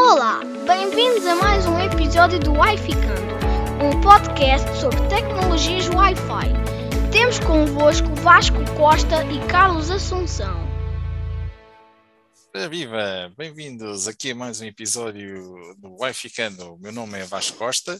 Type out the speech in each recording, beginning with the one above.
Olá, bem-vindos a mais um episódio do Wi Ficando, um podcast sobre tecnologias Wi-Fi. Temos convosco Vasco Costa e Carlos Assunção. Viva! Bem-vindos aqui a mais um episódio do Wi Ficando. O meu nome é Vasco Costa.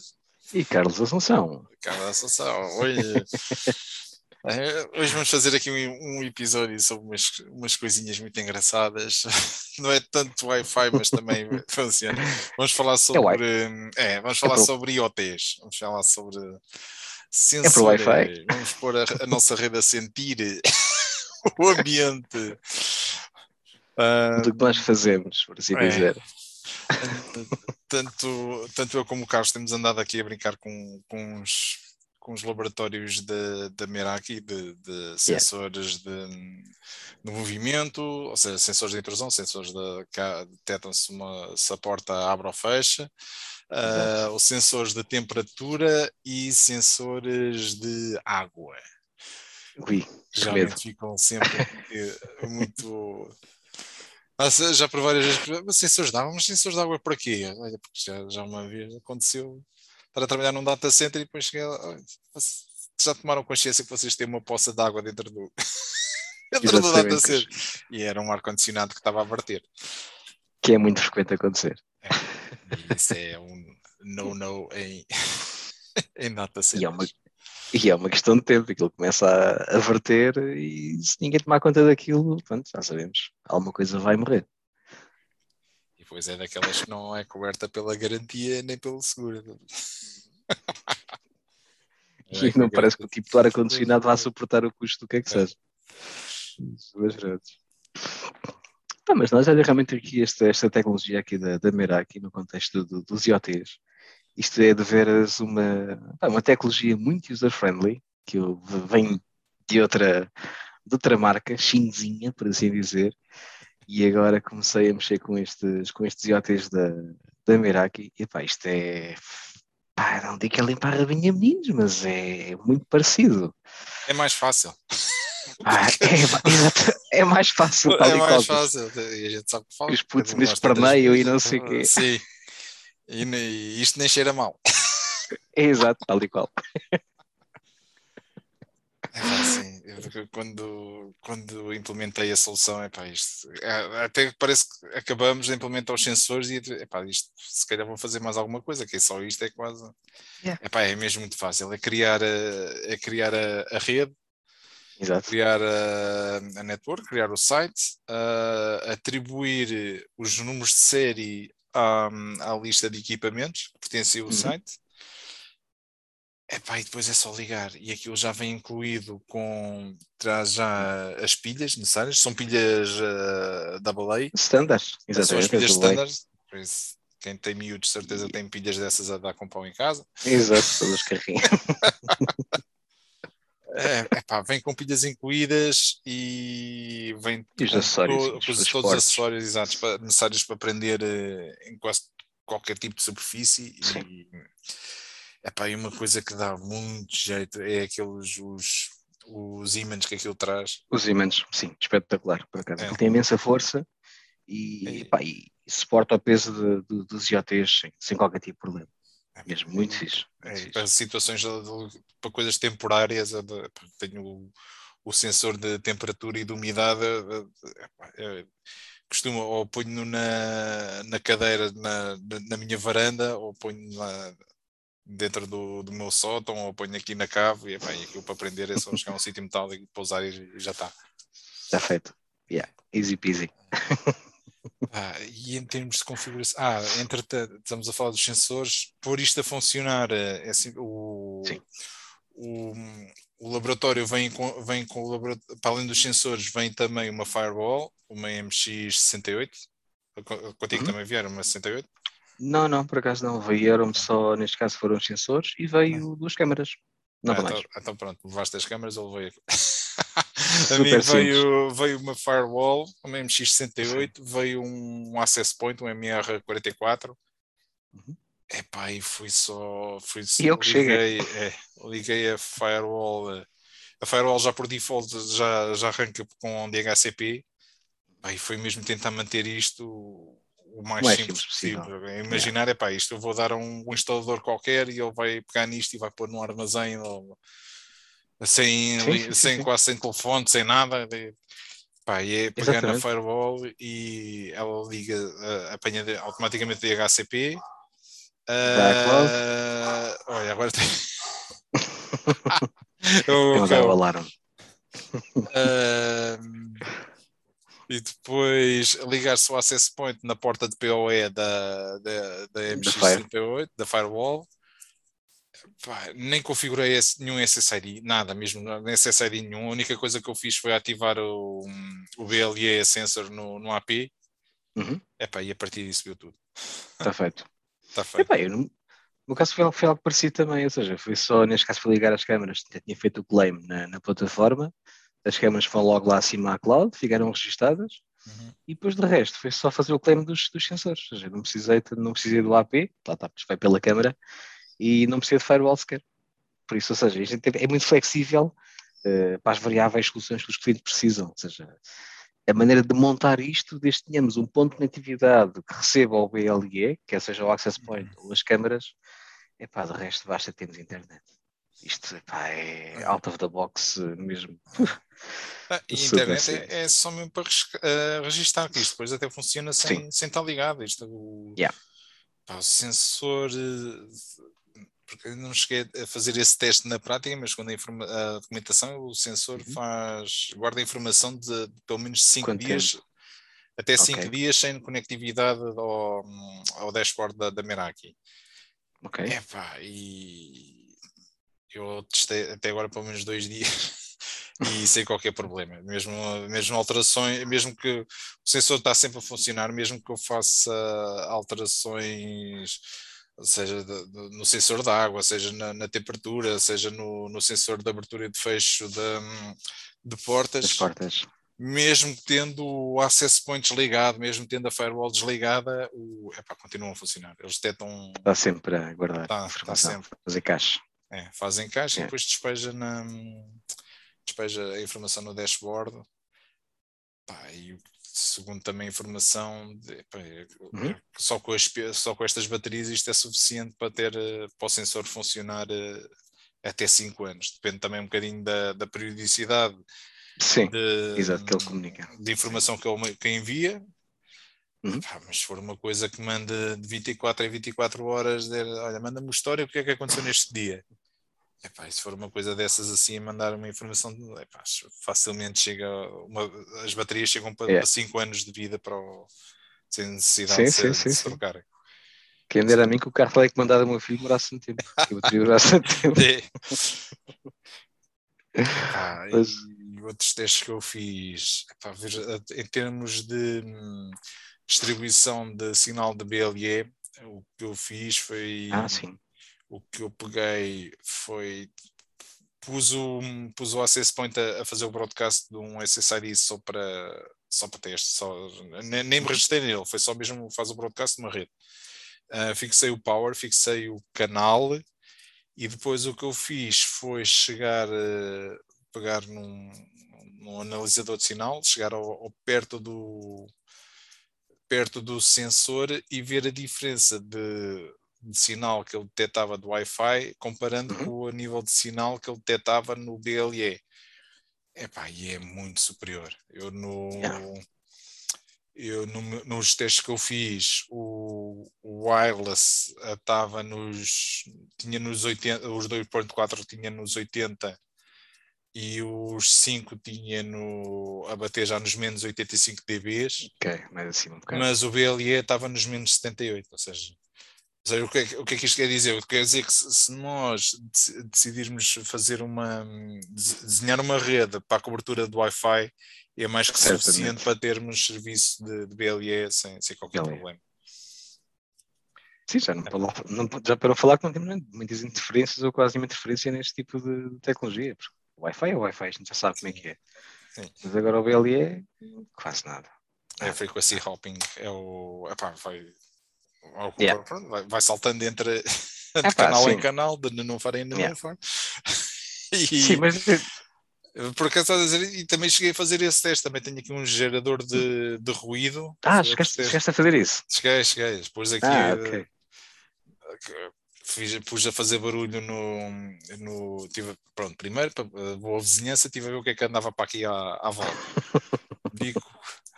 E Carlos Assunção. Carlos Assunção. Hoje, hoje vamos fazer aqui um, um episódio sobre umas, umas coisinhas muito engraçadas. Não é tanto Wi-Fi, mas também funciona. Vamos falar sobre. É, vamos falar é sobre IoTs. Vamos falar sobre sensores. É. Vamos pôr a, a nossa rede a sentir o ambiente. Uh, do que nós fazemos, por assim é. dizer. Tanto, tanto eu como o Carlos temos andado aqui a brincar com, com, os, com os laboratórios da Meraki, de, de sensores yeah. de, de, movimento, ou seja, sensores de intrusão, sensores de detectam-se se a porta abre ou fecha, uh, os sensores de temperatura e sensores de água. Ui, Geralmente ficam sempre muito já por várias vezes, mas sensores de água, mas sensores de água para quê? Olha, porque já, já uma vez aconteceu estar a trabalhar num data center e depois cheguei já tomaram consciência que vocês têm uma poça de água dentro do, dentro do data center. E era um ar-condicionado que estava a verter. Que é muito frequente acontecer. É, isso é um no-no em, em data center. E é uma, e é uma questão de tempo, aquilo começa a, a verter e se ninguém tomar conta daquilo, pronto, já sabemos, alguma coisa vai morrer. Depois é daquelas que não é coberta pela garantia nem pelo seguro. e é não parece que o tipo de ar-condicionado vá suportar o custo do que é que seja. Mas, mas nós olha realmente aqui esta, esta tecnologia aqui da, da Meraki no contexto do, dos IoTs isto é de veras uma, uma tecnologia muito user-friendly, que vem de outra, de outra marca, chinzinha, por assim dizer, e agora comecei a mexer com estes, com estes IoTs da, da Meraki, e pá, isto é, pá, não digo que é limpar a rabinha meninos, mas é muito parecido. É mais fácil. Ah, é, é, mais fácil. É mais fácil. E a gente sabe que fala. Os putos me esperneio e não sei o quê. Sim. E, e isto nem cheira mal. É exato, tal e qual. É quando, quando implementei a solução, epá, isto, é, até parece que acabamos de implementar os sensores e epá, isto, se calhar vou fazer mais alguma coisa, que é só isto é quase. Yeah. Epá, é mesmo muito fácil. É criar a, é criar a, a rede, Exato. criar a, a network, criar o site, uh, atribuir os números de série à, à lista de equipamentos que pertencem ao uhum. site. Epá, e depois é só ligar. E aquilo já vem incluído com. traz já as pilhas necessárias. São pilhas uh, AA. Standards, exatamente. São as pilhas isso, quem tem miúdos, certeza tem pilhas dessas a dar com pão em casa. Exato, todos os carrinhos. É, epá, vem com pilhas incluídas e vem e os acessórios, todos os acessórios exatos, necessários para prender uh, em quase qualquer tipo de superfície. Sim. E, epá, e uma coisa que dá muito jeito é aqueles os, os ímãs que aquilo traz. Os ímãs, sim, espetacular, por acaso. É. tem imensa força e, é. epá, e suporta o peso de, de, dos IoTs sem, sem qualquer tipo de problema. É mesmo muito fixe. É, para situações, para coisas temporárias, tenho o, o, sensor de temperatura e de umidade, é, costumo ou ponho na, na cadeira na, na minha varanda, ou ponho lá dentro do, do meu sótão, ou ponho aqui na cave, e, epá, e aquilo para aprender é só chegar a um sítio metálico, pousar e, e já está. Está feito. Yeah, easy peasy. Ah, e em termos de configuração, ah, entretanto, estamos a falar dos sensores, por isto a funcionar, eh, é assim, o, o, o, laboratório vem com, vem com o laboratório, para além dos sensores, vem também uma firewall, uma MX68. Contigo uhum. também vieram uma 68? Não, não, por acaso não. Vieram só, neste caso foram os sensores e veio duas câmaras. Nada ah. Então, então pronto, levaste as câmaras ou veio. a mim veio, veio uma firewall, uma MX68, veio um access point, um MR44. Uhum. Epá, e fui só. Fui e eu que liguei, é, liguei a firewall. A firewall já por default já, já arranca com DHCP. Epá, e foi mesmo tentar manter isto o mais, mais simples, simples possível. possível. É Imaginar, é pá, isto eu vou dar a um, um instalador qualquer e ele vai pegar nisto e vai pôr no armazém ou- sem, Sim, sim, sem sim. quase sem telefone, sem nada. de- Pá, e é pegar na firewall e ela liga, ah, apanha de- automaticamente. Vai à cloud. Ah, olha, agora tem. É Eu- o eu- alarme. Ahm, e depois ligar-se o access point na porta de PoE da, da, da MX38, da Firewall. Pá, nem configurei esse- nenhum SSID, nada mesmo, nem SSID nenhum. A única coisa que eu fiz foi ativar o, o BLE sensor no, no AP. Uhum. Epá, e a partir disso viu tudo. Está feito. Está feito. Epá, eu, no meu caso foi algo, foi algo parecido também, ou seja, foi só, neste caso, foi ligar as câmaras, tinha feito o claim na, na plataforma, as câmaras foram logo lá acima à cloud, ficaram registadas, Uhum. e depois de resto foi só fazer o claim dos, dos sensores, ou seja, não precisei, não precisei do AP, lá está, vai pela câmara, e não precisei de firewall sequer. Por isso, ou seja, isto é muito flexível eh, para as variáveis soluções que os clientes precisam, ou seja, a maneira de montar isto, desde que tenhamos um ponto de conectividade que receba o BLE, quer seja o access point ou as câmaras, é pá, de resto basta termos internet. Isto epá, é out of the box mesmo. Ah, e a internet é, é só mesmo para ah, registar, que isto depois até funciona sem, sem estar ligado. Isto, o, Yeah. pá, o sensor, eh, porque eu não cheguei a fazer esse teste na prática, mas quando a, informa- a documentação, o sensor Uhum. faz, guarda a informação de, de pelo menos 5 Quanto dias, até 5 Ok. dias sem conectividade ao, ao dashboard da, da Meraki. Ok? Epá, e eu testei até agora pelo menos dois dias e sem qualquer problema. Mesmo, mesmo alterações, mesmo que o sensor está sempre a funcionar, mesmo que eu faça alterações, seja de- de- no sensor da água, seja na, na temperatura, seja no, no sensor de abertura e de fecho da- de portas, As portas. mesmo tendo o access point desligado, mesmo tendo a firewall desligada, o, epá, continuam a funcionar. Eles detectam Está sempre a guardar Tá, tá informação, sempre. fazer caixa. É, fazem caixa É. e depois despeja, na, despeja a informação no dashboard. Pá, e segundo também a informação, de, pá, é- Uhum. é só, com as, só com estas baterias isto é suficiente para ter eh, para o sensor funcionar eh, até 5 anos. Depende também um bocadinho da, da periodicidade Sim, de, exato, que ele comunica. de informação que ele que envia. Uhum. Mas se for uma coisa que manda de 24 em 24 horas, olha, manda-me uma história, o que é que aconteceu neste dia? Epá, e se for uma coisa dessas assim, a mandar uma informação, epá, facilmente chega, uma- as baterias chegam para É. 5 anos de vida para o, sem necessidade Sim, de, sim, ser, sim, de se trocarem. Quem dera a mim que o carro telecomandado do meu filho demorasse um tempo. Que durasse um tempo. É. Epá, Mas- e outros testes que eu fiz, epá, em termos de hum, distribuição de sinal de BLE, o que eu fiz foi Ah, sim. O que eu peguei foi pus o, pus o access point a, a fazer o broadcast de um SSID só para só para teste, só, nem, nem me registrei nele, foi só mesmo faz o broadcast de uma rede. Ah, fixei o power, fixei o canal e depois o que eu fiz foi chegar a pegar num, num analisador de sinal, chegar ao, ao perto do perto do sensor e ver a diferença de, de sinal que ele detectava do Wi-Fi comparando Uhum. com o nível de sinal que ele detectava no BLE. Epá, e é muito superior. Eu no, Yeah. eu no nos testes que eu fiz, o, o wireless eh, estava nos tinha nos 80, os 2.4 tinha nos 80 e os 5 tinha no a bater já nos menos 85 dBs Ok, mais acima um bocado. mas o BLE estava nos menos 78, ou seja, seja, o, que é, que- o que é que isto quer dizer? Quer dizer que se, se nós dec- decidirmos fazer uma des- desenhar uma rede para a cobertura do Wi-Fi é mais que Certamente. suficiente para termos serviço de, de BLE sem, sem qualquer BLE. problema. Sim, já, não, não, já para falar que não temos muitas interferências ou quase nenhuma interferência neste tipo de, tecnologia. Porque o Wi-Fi é o Wi-Fi, a gente já sabe como é que é. Sim. Mas agora o BLE, quase nada. É frequency hopping, é o. Epá, vai, Yeah. vai, vai saltando entre de Epá, canal em sim. canal, de não farem em Yeah. não E, Sim, mas Por acaso estás a dizer, e também cheguei a fazer esse teste, também tenho aqui um gerador de, de ruído. Ah, chegaste, chegaste, a fazer isso? Cheguei, cheguei. Depois aqui ah, okay. fiz, pus a fazer barulho no. no tive, pronto, primeiro, vou à vizinhança, tive a ver o que é que andava para aqui à, à volta. Digo,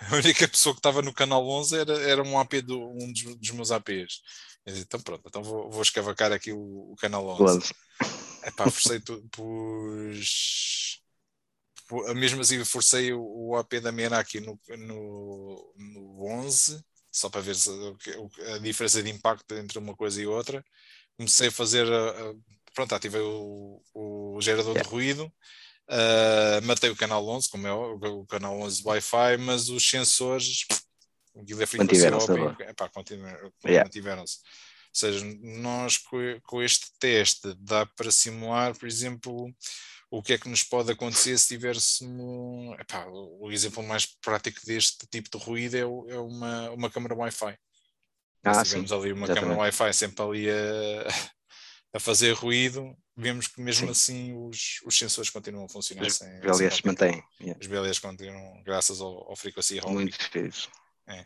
a única pessoa que estava no canal 11 era, era um AP do, um dos, dos meus APs. Disse, então pronto, então vou, vou escavacar aqui o, o canal 11. É pá, forcei tudo, pus. Mesmo assim, forcei o, o AP da Mena aqui no, no, no 11, só para ver se, a diferença de impacto entre uma coisa e outra. Comecei a fazer. A, pronto, ativei o, o gerador yeah. de ruído Uh, matei o canal 11, como é o, o canal 11 Wi-Fi, mas os sensores aquilo é mantiveram-se. Yeah. Mantiveram-se. Ou seja, nós com este teste dá para simular, por exemplo, o que é que nos pode acontecer se tivéssemos. Epá, o exemplo mais prático deste tipo de ruído é, é uma, uma câmara Wi-Fi. Ah, se tivermos ali uma exatamente. câmara Wi-Fi sempre ali a, a fazer ruído, vemos que mesmo Sim. assim os, os sensores continuam a funcionar os sem. BLS mantêm. Yeah. Os BLS continuam, graças ao, ao frequency roaming. Muito fixe. É.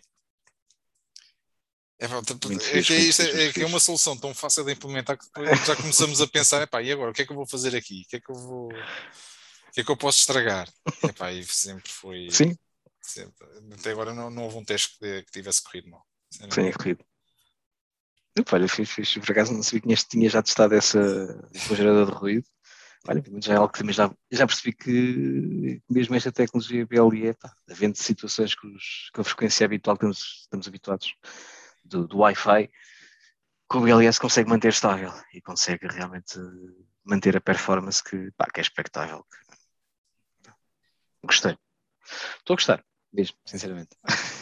É, é, é, é, é, é uma solução tão fácil de implementar que já começamos a pensar, epá, e agora, o que é que eu vou fazer aqui? O que é que eu vou. O que é que eu posso estragar? Epá, e sempre foi. Sim. Sempre, até agora não, não houve um teste que, que tivesse corrido mal. Sim, corrido. Olha, fiz, fiz, por acaso não sabia que tinha, já testado essa gerador de ruído. Olha, já é algo que também já, já percebi que mesmo esta tecnologia BLE, pá, havendo situações que, os, a frequência habitual que estamos, estamos habituados do, do Wi-Fi, que o BLS consegue manter estável e consegue realmente manter a performance que, pá, que é expectável. Gostei. Estou a gostar, mesmo, sinceramente.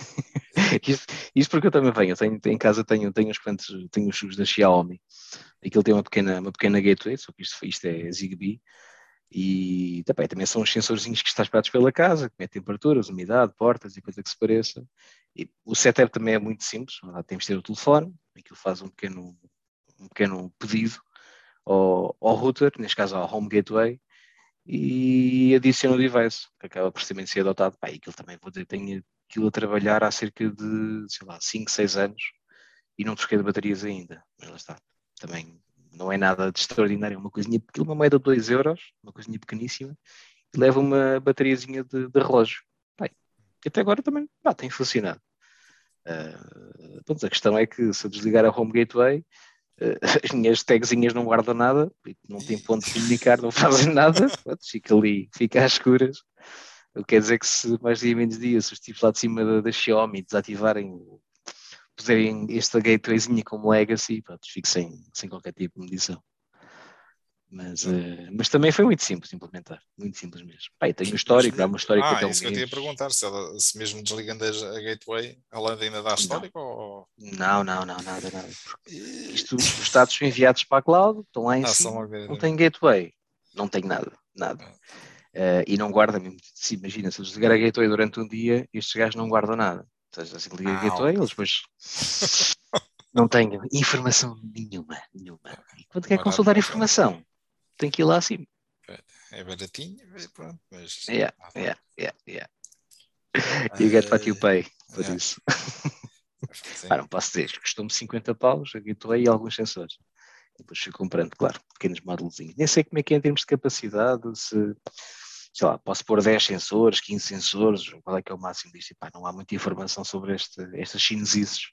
isto, isto, porque eu também venho, tenho, em casa tenho, tenho uns quantos, tenho os chuvos da Xiaomi, aquilo tem uma pequena, uma pequena gateway, só que isto, isto é Zigbee, e também, também são os sensorzinhos que estão espalhados pela casa, que metem temperaturas, umidade, portas e coisa que se pareça. E o setup também é muito simples, temos de ter o telefone, aquilo faz um pequeno, um pequeno pedido ao, ao router, neste caso ao home gateway, e adiciona o device, que acaba por ser adotado. Pá, aquilo também, vou dizer, tenho aquilo a trabalhar há cerca de, sei lá, 5, 6 anos e não troquei de baterias ainda. Mas lá está. Também não é nada de extraordinário, é uma coisinha, aquilo uma moeda de 2 euros, uma coisinha pequeníssima, e leva uma bateriazinha de, de relógio. Bem, até agora também pá, tem funcionado. Uh, a questão é que se eu desligar a Home Gateway, uh, as minhas tagzinhas não guardam nada, não tem ponto de comunicar, não fazem nada, fica ali, fica às escuras. Eu quero dizer que se mais dia menos dia, se os tipos lá de cima da, da Xiaomi desativarem, puserem esta gatewayzinha como legacy, pronto, fico sem, sem qualquer tipo de medição. Mas, uh, mas também foi muito simples implementar, muito simples mesmo. Pai, tem um histórico, há uma histórica ah, isso que eu tinha a perguntar, se, ela, se mesmo desligando a gateway, ela ainda dá histórico? Não. Ou... não, não, não, nada, nada. Isto, os dados são enviados para a cloud, estão lá em ah, cima, não tem gateway, não tem nada, nada. Ah. Uh, e não guarda mesmo. Se imagina, se eu desligar a gateway durante um dia, estes gajos não guardam nada. Seja, se liga a gateway, eles depois não têm informação nenhuma. nenhuma. E quando quer consultar informação, tem que ir lá acima. É baratinho, pronto, mas. Yeah, yeah, yeah, yeah. You get what you pay por yeah. isso. ah, não posso dizer, custou-me 50 paus a gateway e alguns sensores. Depois fui comprando, claro, pequenos módulos. Nem sei como é que é em termos de capacidade, se sei lá, posso pôr 10 sensores, 15 sensores, qual é que é o máximo disto? E, pá, não há muita informação sobre este, estas chinesices,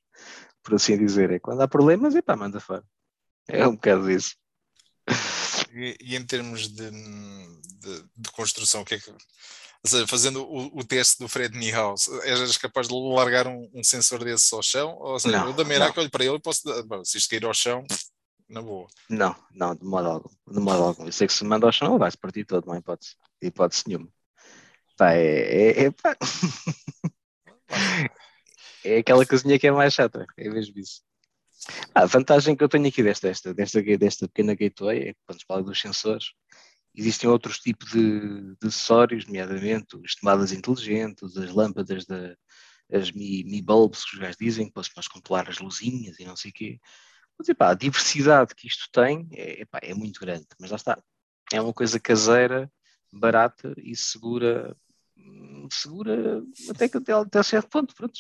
por assim dizer. É quando há problemas, e pá, manda fora. É um bocado isso. E, e em termos de, de, de, construção, o que é que. Ou seja, fazendo o, o teste do Fred Niehaus, eras capaz de largar um, um sensor desses ao chão? Ou seja, não, eu da Meirac olho para ele e posso. Bom, se isto cair ao chão, na boa. Não, não, de modo algum. De modo algum. Eu sei que se manda ao chão, vai-se partir todo, não há hipótese. Hipótese nenhuma. Pá, é, é, é, pá. é aquela cozinha que é mais chata, é mesmo isso. Ah, a vantagem que eu tenho aqui desta, desta, desta, desta pequena gateway é que quando se fala dos sensores, existem outros tipos de, de acessórios, nomeadamente as tomadas inteligentes, as lâmpadas da, as Mi, Mi Bulbs, que os gajos dizem, que podes controlar as luzinhas e não sei o quê. Mas epá, a diversidade que isto tem é, epá, é muito grande, mas lá está. É uma coisa caseira barata e segura, segura até, até, até certo ponto. Pronto.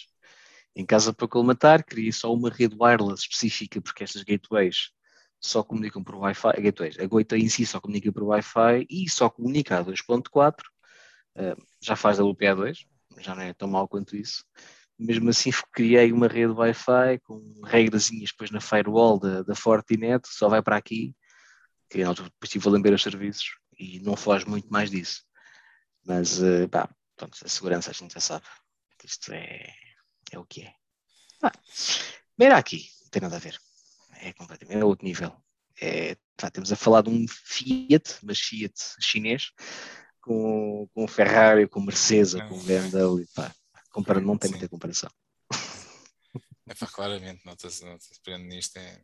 Em casa para colmatar, queria só uma rede wireless específica, porque estas gateways só comunicam por Wi-Fi, gateways, a gateway em si só comunica por Wi-Fi e só comunica a 2.4, uh, já faz WPA2, já não é tão mal quanto isso. Mesmo assim, criei uma rede Wi-Fi com regrazinhas depois na firewall da, da Fortinet, só vai para aqui, que depois estive a lamber os serviços e não foge muito mais disso. Mas, uh, pá, pronto, a segurança a gente já sabe. Isto é, é o que é. Ah, Beira aqui, não tem nada a ver. É completamente é outro nível. É, tá, temos a falar de um Fiat, mas Fiat chinês, com, com Ferrari, com Mercedes, com BMW. Pá, comparando, não tem muita comparação. É pá, claramente, nota-se, nota-se, nisto. É,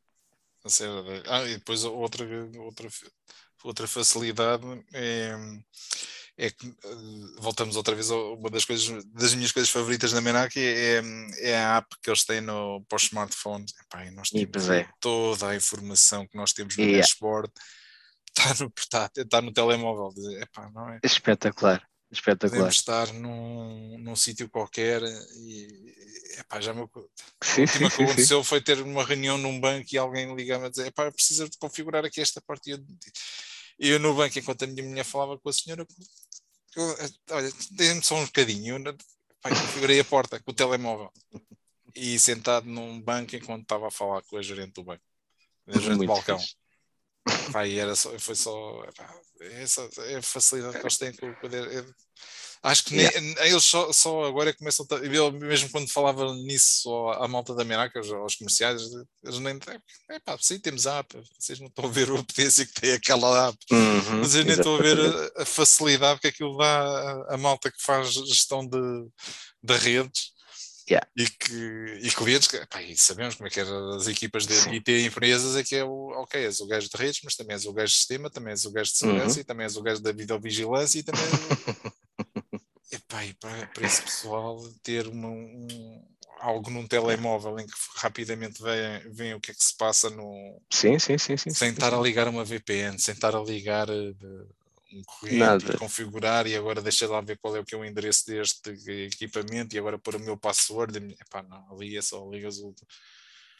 ah, e depois outra, outra, outra facilidade é é que eh, voltamos outra vez a uma das coisas das minhas coisas favoritas da Menac é, é a app que eles têm no, para os smartphones Epá, e nós temos é. toda a informação que nós temos no yeah. dashboard está no portátil, está no telemóvel Epá, não é? espetacular espetacular podemos estar num, num sítio qualquer e epá, já me, sim, última sim, que aconteceu sim. foi ter uma reunião num banco e alguém ligava a dizer epá, precisa de configurar aqui esta parte e eu, eu no banco, enquanto a minha mulher falava com a senhora, eu, olha, dê-me só um bocadinho. Eu, pai, configurei a porta com o telemóvel e sentado num banco enquanto estava a falar com a gerente do banco, a gerente do balcão. Pai, era só, foi só essa é a facilidade que eles têm com o poder. É, acho que yeah. nem, eles só, só agora começam a. Eu, mesmo quando falava nisso à malta da Menaca, aos, aos comerciais, eles nem. É pá, sim, temos a app. Vocês não estão a ver a potência que tem aquela app. Uhum, mas eu nem estou a ver a, a, facilidade que aquilo dá à malta que faz gestão de, de redes. Yeah. E, que, e clientes, que, pá, sabemos como é que eram as equipas de IT empresas, é que é o, ok, és o gajo de redes, mas também és o gajo de sistema, também és o gajo de segurança uhum. e também és o gajo da videovigilância e também Epá, e para, para esse pessoal ter uma, um, algo num telemóvel em que rapidamente vem, o que é que se passa no. Sim, sim, sim. sim sem sim, estar sim. a ligar uma VPN, sem estar a ligar eh, um corrente e configurar e agora deixa lá ver qual é o que é o endereço deste equipamento e agora pôr o meu password. Epá, não, ali é só ligas o.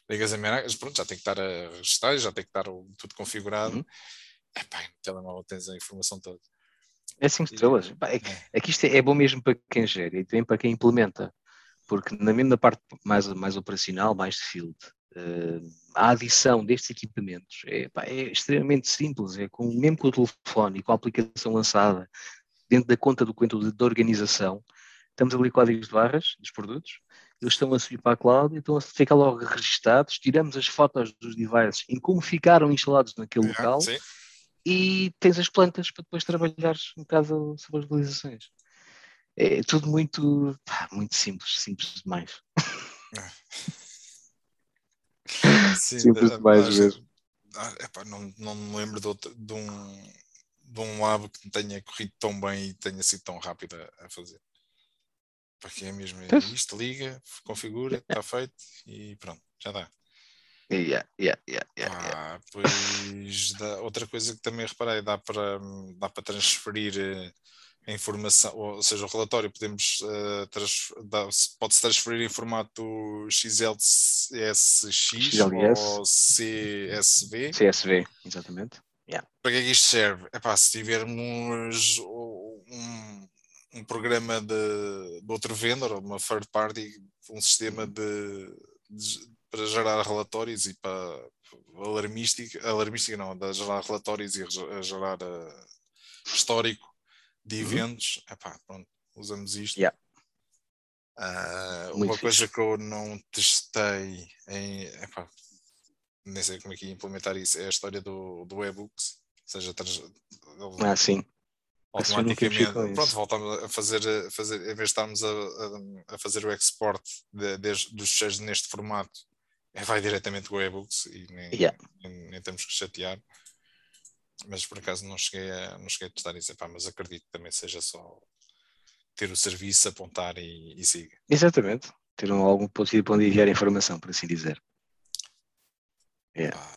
Ligas a minha. Pronto, já tem que estar a registrar, já tem que estar tudo configurado. Uhum. Epá, no telemóvel tens a informação toda. É 5 estrelas. É, é que isto é, é, bom mesmo para quem gera e também para quem implementa, porque na mesma parte mais, mais operacional, mais de field, a adição destes equipamentos é, pá, é, extremamente simples, é com, mesmo com o telefone e com a aplicação lançada dentro da conta do conto da organização, estamos ali códigos de barras dos produtos, eles estão a subir para a cloud e estão a ficar logo registados, tiramos as fotos dos devices em como ficaram instalados naquele local. Sim e tens as plantas para depois trabalhares um bocado sobre as visualizações. É tudo muito, pá, muito simples, simples demais. Sim, simples demais mesmo. Ah, não, não me lembro de, outro, de, um, de um lab que tenha corrido tão bem e tenha sido tão rápido a, a fazer. Porque é mesmo é isto, liga, configura, está feito e pronto, já dá. Yeah, yeah, yeah, ah, pois dá, outra coisa que também reparei, dá para, dá para transferir eh, a informação, ou seja, o relatório podemos uh, trans, pode-se transferir em formato XLSX XLS. ou CSV. CSV, exatamente. Yeah. Para que é que isto serve? Epá, se tivermos um, um programa de, de outro vendedor, uma third party, um sistema de, de para gerar relatórios e para alarmística, alarmística não, de gerar relatórios e a gerar uh, histórico de uhum. eventos, uhum. epá, pronto, usamos isto. Yeah. Uh, uma fixe. coisa que eu não testei em, epá, nem sei como é que ia implementar isso, é a história do, do e-books, ou seja, ah, sim. automaticamente, pronto, voltamos a fazer, a fazer, em vez de estarmos a, a, a fazer o export de, de, dos fecheiros neste formato, é, vai diretamente com o e-books e nem, yeah. nem, nem, temos que chatear. Mas por acaso não cheguei a, não cheguei a testar isso, Epá, mas acredito que também seja só ter o serviço, apontar e, e siga. Exatamente, ter um, algum ponto para onde enviar informação, por assim dizer. Yeah.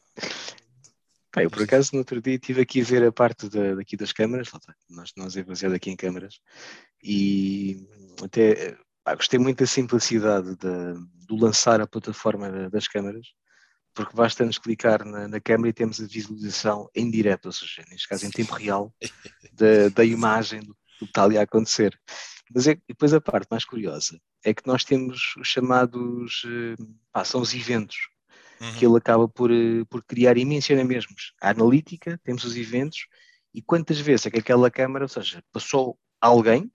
Pá, eu por acaso no outro dia estive aqui a ver a parte da, daqui das câmaras, nós, nós é baseado aqui em câmaras, e até pá, gostei muito da simplicidade de, do lançar a plataforma das câmaras, porque basta-nos clicar na, na câmera e temos a visualização em direto, ou seja, neste caso em tempo real, da, da imagem do, do que está ali a acontecer. Mas é, depois a parte mais curiosa é que nós temos os chamados, pá, são os eventos, uhum. que ele acaba por, eh, por criar e menciona mesmos. A analítica, temos os eventos, e quantas vezes é que aquela câmara, ou seja, passou alguém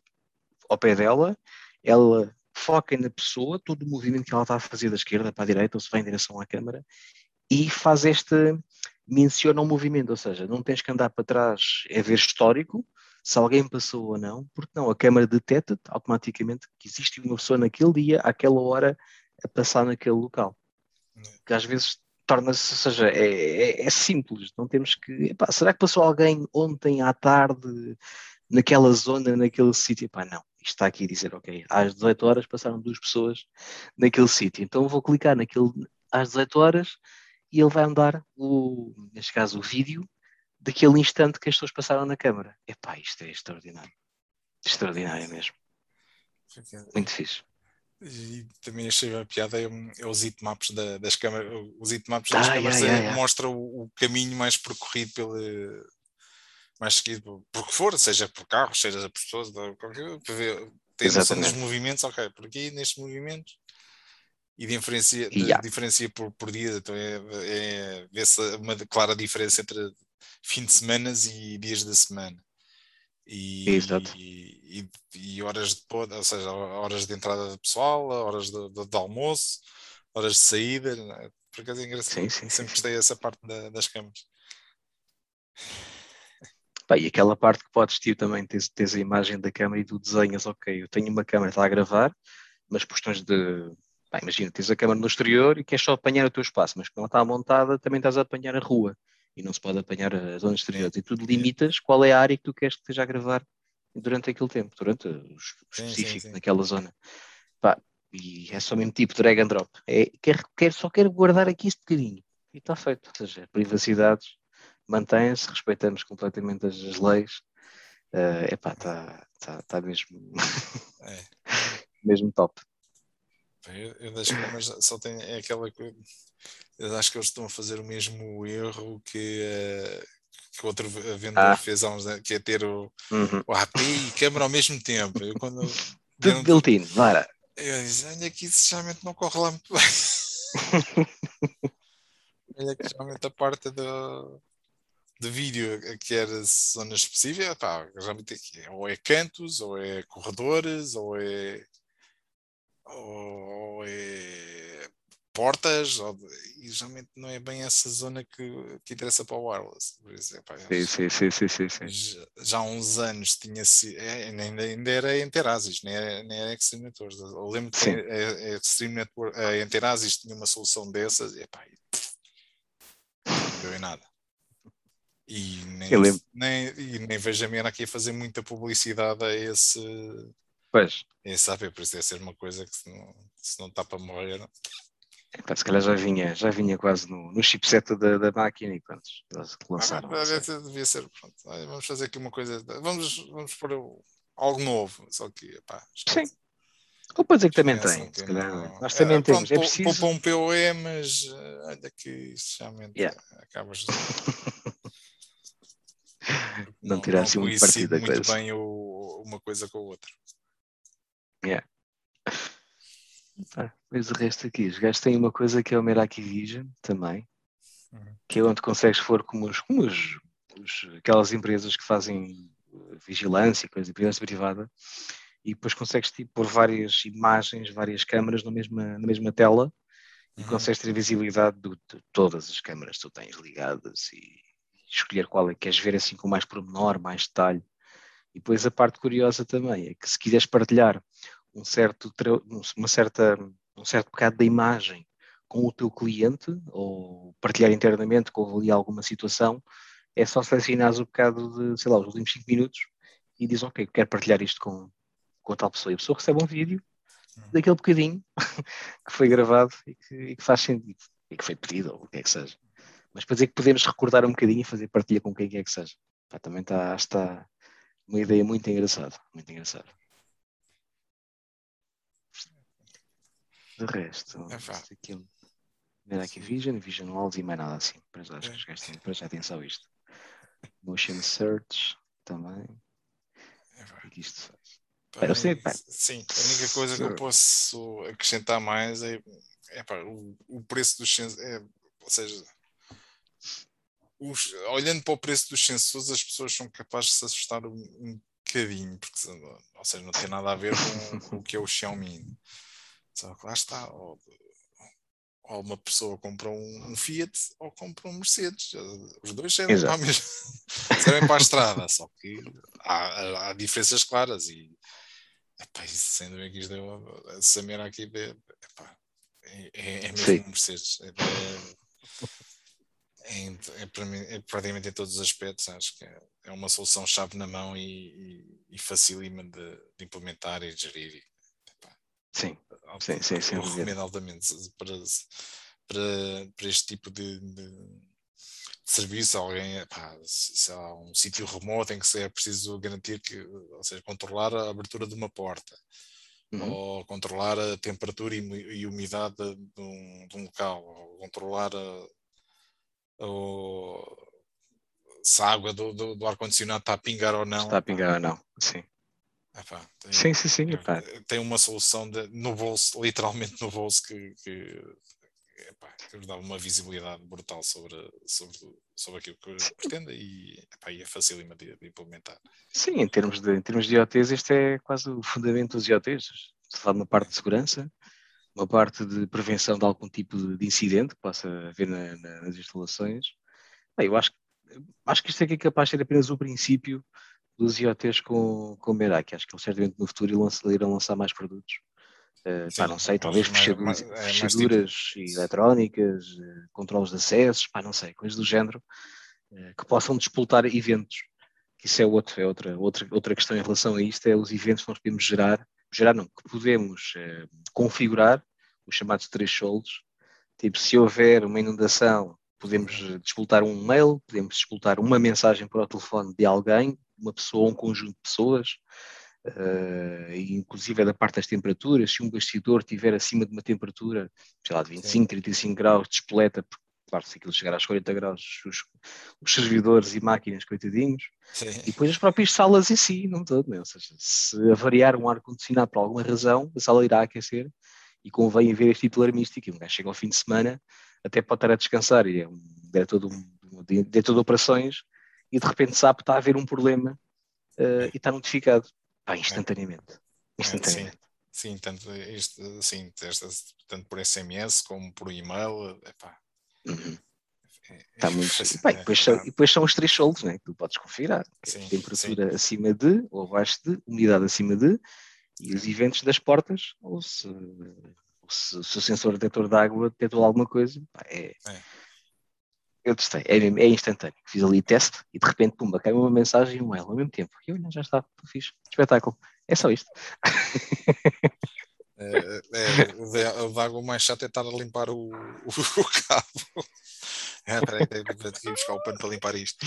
ao pé dela, ela foca na pessoa, todo o movimento que ela está a fazer da esquerda para a direita, ou se vai em direção à câmara, e faz este, menciona o movimento, ou seja, não tens que andar para trás, é ver histórico, se alguém passou ou não, porque não, a câmara detecta automaticamente que existe uma pessoa naquele dia, àquela hora, a passar naquele local. Que às vezes torna-se, ou seja, é, é, é, simples, não temos que. Epá, será que passou alguém ontem à tarde naquela zona, naquele sítio? Epá, não, está aqui a dizer, ok, às 18 horas passaram duas pessoas naquele sítio, então vou clicar naquele às 18 horas e ele vai andar, o, neste caso, o vídeo daquele instante que as pessoas passaram na câmara. Epá, isto é extraordinário. Extraordinário mesmo. Muito fixe. E também achei a piada é, é os heatmaps da, das câmaras. Os heatmaps das ah, câmaras yeah, yeah, mostra o, o, caminho mais percorrido pelo mais seguido por que for, seja por carros, seja por pessoas, para ver, ter noção dos movimentos, ok, por aqui nestes movimentos e diferencia, yeah. diferencia por, por dia, então é, é vê-se uma clara diferença entre fim de semana e dias da semana. E, e, e, e, horas de ou seja, horas de entrada de pessoal, horas de, de, de almoço, horas de saída. Né? Por acaso é engraçado. Sim, sim, Sempre gostei dessa parte da, das câmaras. Pá, e aquela parte que podes ter também, tens, tens a imagem da câmera e tu desenhas, ok, eu tenho uma câmera, está a gravar, mas questões de. Pá, imagina, tens a câmera no exterior e queres só apanhar o teu espaço, mas quando ela está montada também estás a apanhar a rua e não se pode apanhar as zonas exteriores. E tu limitas qual é a área que tu queres que esteja a gravar durante aquele tempo, durante o específico sim, sim, sim. naquela zona. Pá, e é só mesmo tipo drag and drop. É, quer, quer, só quero guardar aqui este bocadinho. E está feito. Ou seja, privacidades mantém-se, respeitamos completamente as, as leis. Uh, epá, está tá, tá mesmo, é. mesmo top. Eu, eu das só tenho é aquela coisa. Eu acho que eles estão a fazer o mesmo erro que, uh, que outro vendedor ah. fez há uns anos, que é ter o, uhum. o AP e câmera ao mesmo tempo. Eu, quando Tudo built-in, vara. Eu disse, olha que isso não corre lá muito bem. olha que geralmente a parte do, de vídeo que era zona específica, pá, geralmente é, ou é cantos, ou é corredores, ou é ou é portas, ou, e geralmente não é bem essa zona que, que interessa para o wireless. Por isso, epá, sim, sim, sim, sim, sim, sim. Já, já, há uns anos tinha se é, ainda, ainda era Enterasis, nem era, nem era Extreme Networks. Eu lembro que a, a, Extreme Network, a Enterasis tinha uma solução dessas e, epá, e não deu em nada. E nem, nem, e nem vejo a minha aqui a fazer muita publicidade a esse Pois. E sabe, por isso deve ser uma coisa que se não, se não está para morrer. Então, se calhar já vinha, já vinha quase no, no chipset da, da máquina e pronto, eles lançaram. Ah, devia, devia ser, pronto. Vamos fazer aqui uma coisa, vamos, vamos pôr algo novo, só que, pá, Sim. Ou pode dizer que também tem, se calhar. Não... Nós também é, temos, pronto, é preciso. Poupa um POE, mas uh, olha que isso realmente yeah. acabas de... não, não tirar assim muito partido da muito coisa. bem o, uma coisa com a outra. Yeah. Ah, mas o resto aqui, os gajos têm uma coisa que é o Meraki Vision também, uhum. que é onde consegues for como, os, como os, os, aquelas empresas que fazem vigilância, coisa vigilância privada, e depois consegues tipo, pôr várias imagens, várias câmaras na mesma, na mesma tela e uhum. consegues ter a visibilidade de, de, todas as câmaras que tu tens ligadas e escolher qual é que queres ver assim com mais pormenor, mais detalhe. E depois a parte curiosa também é que se quiseres partilhar um certo, uma certa, um certo bocado da imagem com o teu cliente ou partilhar internamente com ali alguma situação, é só selecionar o bocado de, sei lá, os últimos 5 minutos e diz, ok, quero partilhar isto com, com tal pessoa. E a pessoa recebe um vídeo hum. daquele bocadinho que foi gravado e que, e que faz sentido, e que foi pedido, ou o que é que seja. Mas para dizer que podemos recordar um bocadinho e fazer partilha com quem quer que seja. Pá, também está, está uma ideia muito engraçada. Muito engraçada. De resto, É aqui, ver aqui Vision, Vision Walls e mais nada assim. Para já, acho que os gajos têm, para já têm só isto. Motion Search também. O que é que isto faz? Pá, eu sei. Sim, a única coisa que eu posso acrescentar mais é, é pá, o, o preço dos sensores. É, ou seja, os, olhando para o preço dos sensores, as pessoas são capazes de se assustar um, um bocadinho, porque, ou seja, não tem nada a ver com, com o que é o Xiaomi. Só que lá está, ou, ou uma pessoa compra um, um, Fiat ou compra um Mercedes. Os dois servem para, a mesma, servem para a estrada, só que há, há diferenças claras e epá, isso, sem dúvida que isto deu a Samira aqui epá, é, é, é mesmo Sim. um Mercedes. É, é, é, para mim, é praticamente em todos os aspectos, acho que é, uma solução chave na mão e, e, e facílima de, de, implementar e de gerir. Sim, sim, sim, sim. Eu recomendo altamente para, para, para este tipo de, de, de serviço. Alguém, pá, se há um sítio remoto em que é preciso garantir que, ou seja, controlar a abertura de uma porta. Uhum. Ou controlar a temperatura e umidade de um, de um local, ou controlar a, se a água do, do, do ar-condicionado está a pingar ou não. Está a pingar ou não, sim. Epá, tem, sim, sim, sim. Epá. Tem uma solução de, no bolso, literalmente no bolso, que, que, epá, que dá uma visibilidade brutal sobre, sobre, sobre aquilo que pretende e, epá, e é facílimo de, de, implementar. Sim, em termos, de, em termos de IoTs, este é quase o fundamento dos IoTs. Se fala uma parte de segurança, uma parte de prevenção de algum tipo de incidente que possa haver na, na, nas instalações. Bem, eu acho, acho que isto é, é capaz de ser apenas o princípio dos IoTs com, com Meraki. Acho que eles certamente no futuro irão lançar mais produtos. Uh, Sim, pá, não sei, talvez fechaduras, mais, mais, fechaduras tipo... eletrónicas, uh, controles de acessos, pá, não sei, coisas do género, uh, que possam disputar eventos. Isso é, outro, é outra, outra, outra questão em relação a isto, é os eventos que nós podemos gerar, gerar não, que podemos configurar, os chamados thresholds, tipo, se houver uma inundação, podemos disputar um mail, podemos disputar uma mensagem para o telefone de alguém, uma pessoa ou um conjunto de pessoas, uh, inclusive é da parte das temperaturas, se um bastidor estiver acima de uma temperatura, sei lá, de 25, Sim. 35 graus, despoleta, porque, claro, se aquilo chegar aos 40 graus, os, os servidores e máquinas, coitadinhos, Sim. e depois as próprias salas em si, não todo, né? ou seja, se avariar um ar-condicionado por alguma razão, a sala irá aquecer, e convém ver este tipo de alarmística, um gajo chega ao fim de semana, até pode estar a descansar, e é um diretor de, um, diretor de operações, e de repente sabe que está a haver um problema uh, e está notificado Pá, instantaneamente. instantaneamente. Sim, sim, tanto, isto, sim, tanto por SMS como por e-mail. Epá. Uhum. É, Está muito. Bem, depois, são, e depois são os três solos né, que tu podes configurar. É sim, temperatura sim. acima de, ou abaixo de, umidade acima de, e os eventos das portas, ou se, ou se, se o sensor detector de água detectou alguma coisa, é, é, eu testei, é, é instantâneo. Fiz ali teste e de repente, pumba, caiu uma mensagem e um mail ao mesmo tempo. E olha, já está, fiz. Espetáculo. É só isto. É, é, o Dago mais chato é estar a limpar o, o, o cabo. É, peraí, tenho que buscar o pano para limpar isto.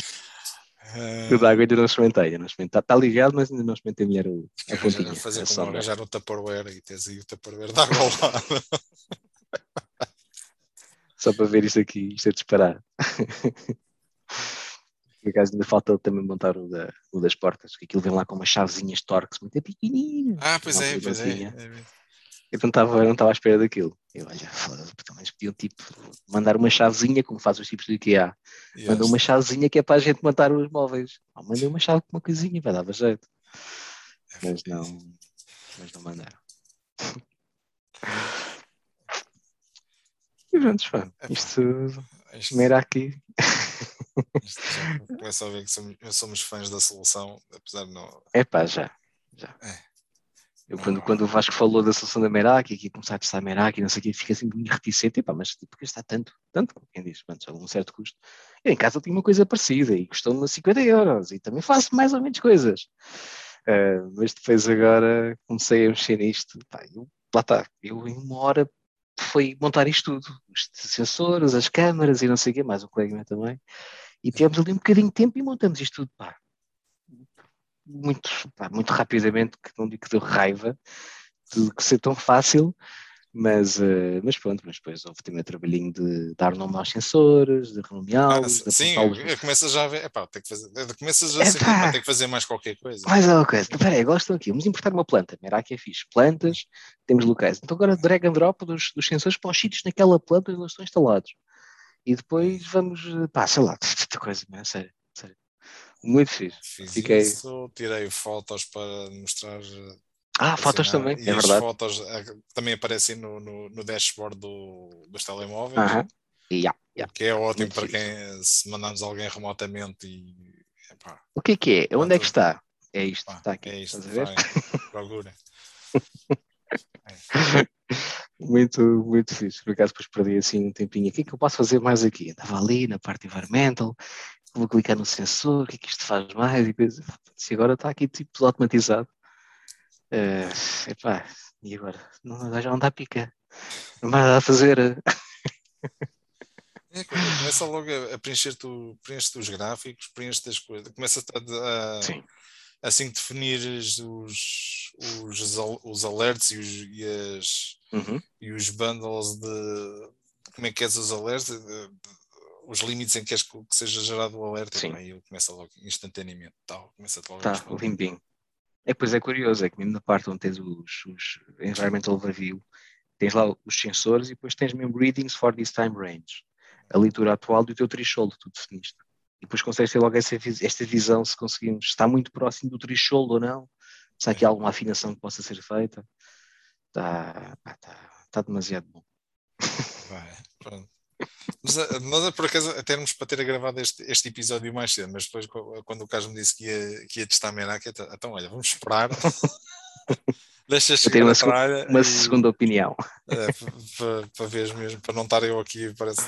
Uh... O Dago ainda não experimentei, não experimentei. Está ligado, mas ainda não experimentei melhor o, a pontinha. Fazer é como arranjar o Tupperware e tens aí o Tupperware de água ao lado. só para ver isto aqui, isto é disparar. Por acaso ainda falta também montar o, da, o das portas, que aquilo vem lá com umas chavezinhas Torx muito pequenininho. Ah, pois é, pois é, é. Eu não estava, não estava à espera daquilo. Eu, olha, pelo menos podiam tipo, mandar uma chavezinha, como faz os tipos do IKEA. Yes. Uma chavezinha que é para a gente montar os móveis. Oh, mandei uma chave com uma coisinha, vai dar jeito. É mas não, mas não mandaram. E pronto, pá, isto, isto era aqui. Começa a ver que somos, somos, fãs da solução, apesar de não. É pá, já. já. É. Eu, quando, quando o Vasco falou da solução da Meraki, que começar a testar Meraki, não sei o que, fica assim muito reticente, epá, mas tipo, está tanto, tanto, quem diz, pronto, a um certo custo. Eu em casa tinha uma coisa parecida e custou-me 50 euros e também faço mais ou menos coisas. Uh, mas depois agora comecei a mexer nisto, pá, eu, lá está, eu em uma hora foi montar isto tudo, os sensores, as câmaras e não sei o quê, mais o colega também. E tivemos ali um bocadinho de tempo e montamos isto tudo, pá, muito, pá, muito rapidamente, que não digo que deu raiva de que ser tão fácil, mas, uh, mas pronto, mas depois houve também o trabalhinho de dar nome aos sensores, de renomeá-los. Ah, sim, começa já a ver, epá, tem que fazer, começas já a ter que fazer mais qualquer coisa. Mais alguma coisa. Espera aí, agora estou aqui, vamos importar uma planta, era aqui é fixe, plantas, temos locais. Então agora drag and drop dos, dos sensores para os sítios naquela planta onde eles estão instalados. E depois vamos, pá, sei lá, tanta coisa, não é? Sério. Muito fixe. Fiz Fiquei... isso, tirei fotos para mostrar ah, fotos também, e é as verdade. fotos eh, também aparecem no, no, no dashboard do, dos telemóveis. Uh -huh. yeah, yeah. Que é ótimo Muito para quem se mandarmos alguém remotamente e epá, O que é que é? Onde é que está? É isto, está aqui. É isto, vai, procura. muito, muito fixe. Por acaso depois perdi assim um tempinho. O que é que eu posso fazer mais aqui? Estava ali na parte environmental, vou clicar no sensor, o que é que isto faz mais? E, coisa. e agora está aqui tipo automatizado. Uh, epá, e agora? Não, já não dá pica. Não vai dar a fazer. É, começa logo a, preencher-te preenche os gráficos, preenche as coisas, começa a, a assim que definires os, os, os alerts e os, e, as, uhum. e os bundles de como é que és os alerts, de, os limites em que queres que seja gerado o alerta, aí ele começa logo instantaneamente, tal, começa logo tá, limpinho. É, pois é curioso, é que mesmo na parte onde tens os, os environmental overview, tens lá os sensores e depois tens mesmo readings for this time range, a leitura atual do teu threshold, tu definiste. E depois consegues ter logo essa, esta visão se conseguimos, está muito próximo do threshold ou não, se há aqui alguma afinação que possa ser feita. Está, está, está demasiado bom. Vai, pronto. Mas nós, eh, por acaso, até éramos para ter gravado este, este episódio mais cedo, mas depois, quando o Carlos me disse que ia, que ia testar Merak, então, então, olha, vamos esperar. Deixa chegar ter uma, segunda, uma e, segunda opinião. É, para, para ver mesmo, para não estar eu aqui, parece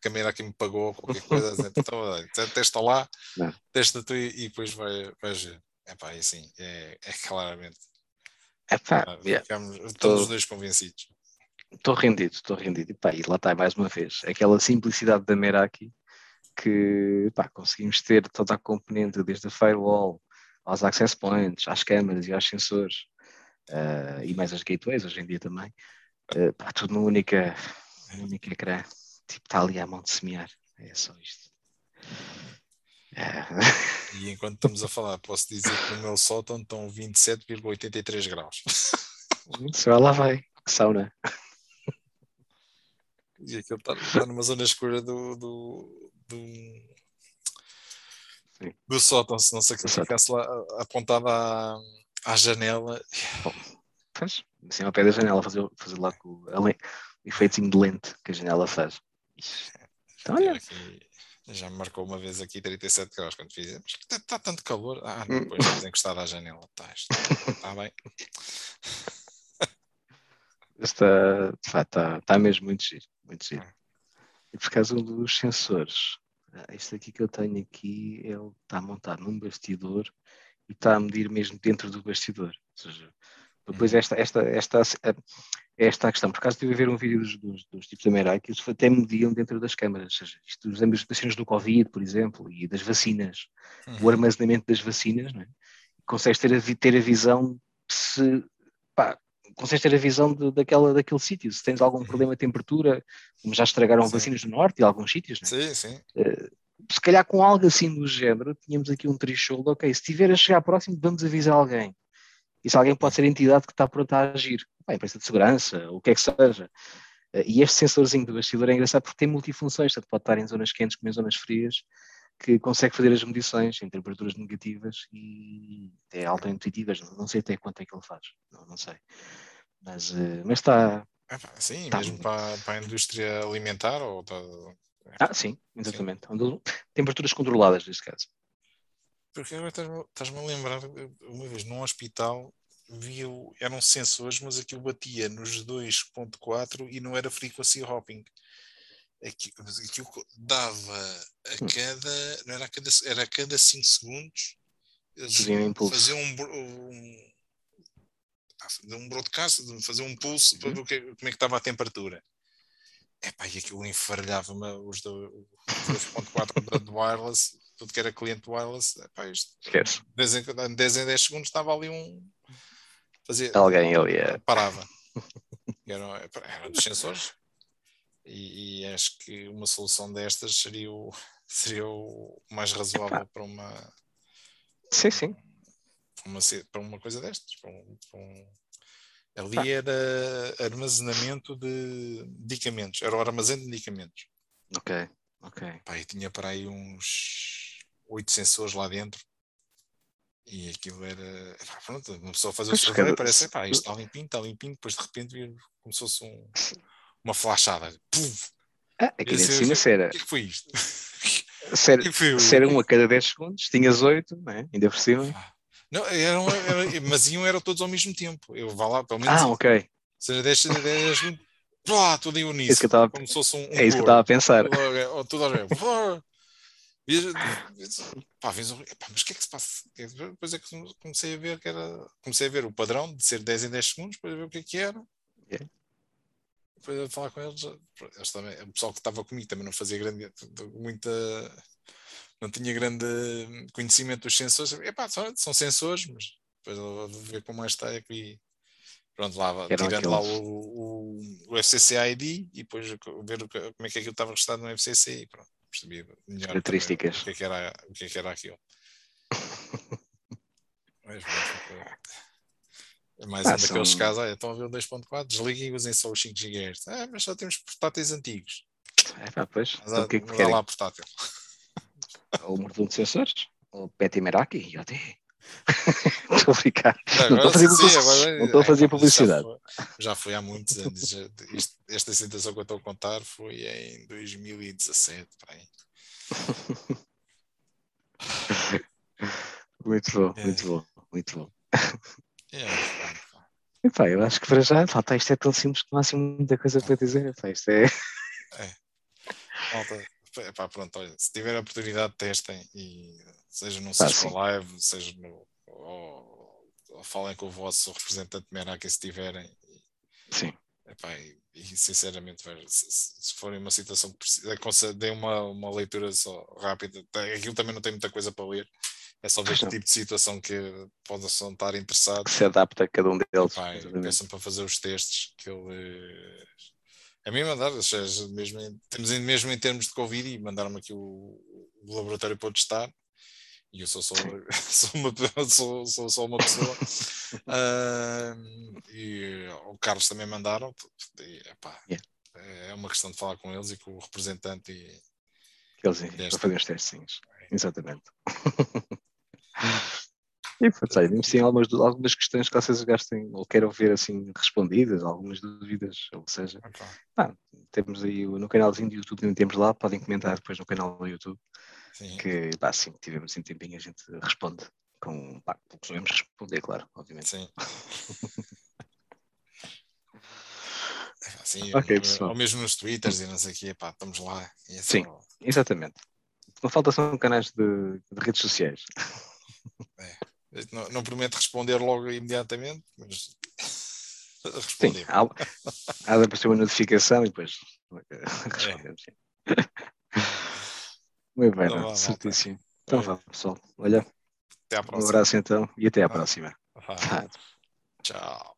que a Merak me pagou qualquer coisa. Assim, então, olha, testa lá, não. testa tu e, e depois vai, vais ver. É pá, e assim, é, é claramente. Epá, ah, yeah. Ficamos, estamos os dois convencidos. Estou rendido, estou rendido. E, pá, e lá está mais uma vez, aquela simplicidade da Meraki que pá, conseguimos ter toda a componente, desde a firewall aos access points, às câmaras e aos sensores, uh, e mais as gateways hoje em dia também, uh, pá, tudo única, no único ecrã. Tipo, está ali à mão de semear. É só isto. Uh... E enquanto estamos a falar, posso dizer que no meu sótão estão 27,83 graus. Só lá vai, que sauna. E aquilo está, está numa zona escura do, do, do, do sótão, se não sei que ficasse lá apontado à, à janela. Bom, pois, assim ao pé da janela, fazer, fazer lá com o, o efeitinho de lente que a janela faz. Então, olha. Aqui, já me marcou uma vez aqui 37 graus quando fizemos. Está, está tanto calor. Ah, não, depois estás encostado à janela. Está, está bem. Está, está, está mesmo muito giro, muito giro. Ah. E por causa dos sensores, ah, este aqui que eu tenho aqui, ele está montado num bastidor e está a medir mesmo dentro do bastidor. Ou seja, depois uhum. esta, esta, esta, esta a questão. Por acaso estive a ver um vídeo dos, dos, dos tipos da Merai que eles até mediam dentro das câmaras. Ou seja, isto vacinas do Covid, por exemplo, e das vacinas, uhum. o armazenamento das vacinas, não é? consegues ter a, ter a visão se pá, consegues ter a visão de, daquela, daquele sítio. Se tens algum problema de temperatura, como já estragaram sim. vacinas no norte e alguns sítios, não é? Sim, sim. Uh, se calhar com algo assim do género, tínhamos aqui um threshold, ok, se tiver a chegar próximo, vamos avisar alguém. E se alguém pode ser a entidade que está pronta a agir, a empresa de segurança, o que é que seja. Uh, e este sensorzinho do bastidor é engraçado porque tem multifunções, portanto pode estar em zonas quentes como em zonas frias, que consegue fazer as medições em temperaturas negativas e é auto-intuitivas, não sei até quanto é que ele faz, não, não sei. Mas, eh, mas está. sim, tá mesmo para, para a indústria alimentar ou tá... Ah, sim, exatamente. Sim. Temperaturas controladas neste caso. Porque agora estás-me a lembrar, uma vez num hospital via, eram sensores, mas aquilo batia nos 2.4 e não era frequency hopping. Aquilo, aquilo dava a hum. cada, não era a cada, era a cada 5 segundos, fazia um, um, de um broadcast, de fazer um pulso uhum. para ver que, como é que estava a temperatura. epá, e aquilo enfarelhava-me os 2.4 de wireless, tudo que era cliente wireless, epá, isto, Esquece. de 10 em, de 10 em 10 segundos estava ali um. Fazia, Alguém ali é. parava. Era, era dos sensores. E, e acho que uma solução destas seria o, seria o mais razoável para uma, Sim, sim. para uma, para uma coisa destas. Para um, para um- Ali era armazenamento de medicamentos, era o armazém de medicamentos. Ok, ok. Pá, e tinha para aí uns oito sensores lá dentro. E aquilo era. pá, Pronto, uma pessoa faz o survey e parece, pá, isto está limpinho, está limpinho, depois de repente vir como se fosse um- uma flashada. Puf! Ah, aqui E em assim, cima, se era, O que é que foi isto? se era, é foi? se era um a cada 10 segundos, tinhas 8, não é? ainda por cima. Não, eram, era, mas iam eram todos ao mesmo tempo. Eu vá lá, pelo menos. Ah, ok. seja, 10, 10 segundos, pá, tudo em É isso uníssono. que eu estava Como se fosse um. um é isso que eu estava a pensar. Tudo Tudo. Pá, eu- pá, vês epá, mas o que é que se passa? Depois é que comecei a ver que era. Comecei a ver o padrão de ser 10 em 10 segundos, depois a ver o que é que era. Yeah. Depois a falar com eles, eles também, o pessoal que estava comigo também não fazia grande, muita, não tinha grande conhecimento dos sensores. Epá, são, são sensores, mas depois a ver como é está que vi. Pronto, lá, tirando lá o, o, o FCC ID e depois ver o que- como é que aquilo estava registado no FCC e pronto, percebi melhor Características. o que é que era, o que é que era aquilo. Mas, é mais Ah, um daqueles são- casos, olha, estão a ver o 2.4, desliguem e usem só os 5 GHz. Ah, mas só temos portáteis antigos. É, pá, pois, Mas então o que é que querem? lá portátil. Ou mordão de sensores? Ou Petty Meraki? Até. Estou a brincar. Não Agora estou a fazer sim, agora- não estou a fazer é, publicidade. Já foi, já foi há muitos anos. já- esta situação que eu estou a contar foi em 2017. por aí. Muito bom, É. muito bom, muito bom. É. Epá, eu acho que para já, pá, tá, isto é tão simples que não há assim muita coisa para dizer. Epá, isto é. Malta, epá, pronto, olha, se tiver a oportunidade, testem e seja num Pá, Cisco. Live, seja no. Ou, ou falem com o vosso representante Meraki se tiverem. Sim, Epá, e, e, sinceramente, se, se- se for em uma situação que precisa, aconselho- dê uma, uma leitura só rápida. Aquilo também não tem muita coisa para ler. É só ver que não. tipo de situação que possam estar que interessados. se adapta a cada um deles. Peçam para fazer os testes que ele. A mim mandar, ou seja, mesmo em, temos em- mesmo em termos de Covid e mandaram-me aqui o, o laboratório para testar. E eu sou só, sou uma, sou, sou só uma pessoa. Ah, e o Carlos também mandaram. E, epá, Yeah. É uma questão de falar com eles e com o representante. E, Que eles para fazer os testinhos. Exatamente. E pronto, olha, sim, algumas, algumas questões que vocês gastem ou queiram ver assim respondidas, algumas dúvidas, ou seja, epá, temos aí no canalzinho do YouTube, temos lá, podem comentar depois no canal do YouTube, sim. que pá, assim que tivermos um tempinho a gente responde com pá, o que sabemos responder, claro, obviamente. Sim. É, Sim, Ok, ou- pessoal. ou mesmo nos twitters e não sei o quê, pá, estamos lá. É Sim. só- Exatamente. Não falta são canais de, de redes sociais. Não, não prometo responder logo imediatamente, mas Sim, responder. há, há de aparecer uma notificação e depois respondemos. sim. Muito bem, Então não, certíssimo. Então vá, pessoal. Olha, Até à um próxima. abraço então e até à Ah. próxima. Tá. Tchau.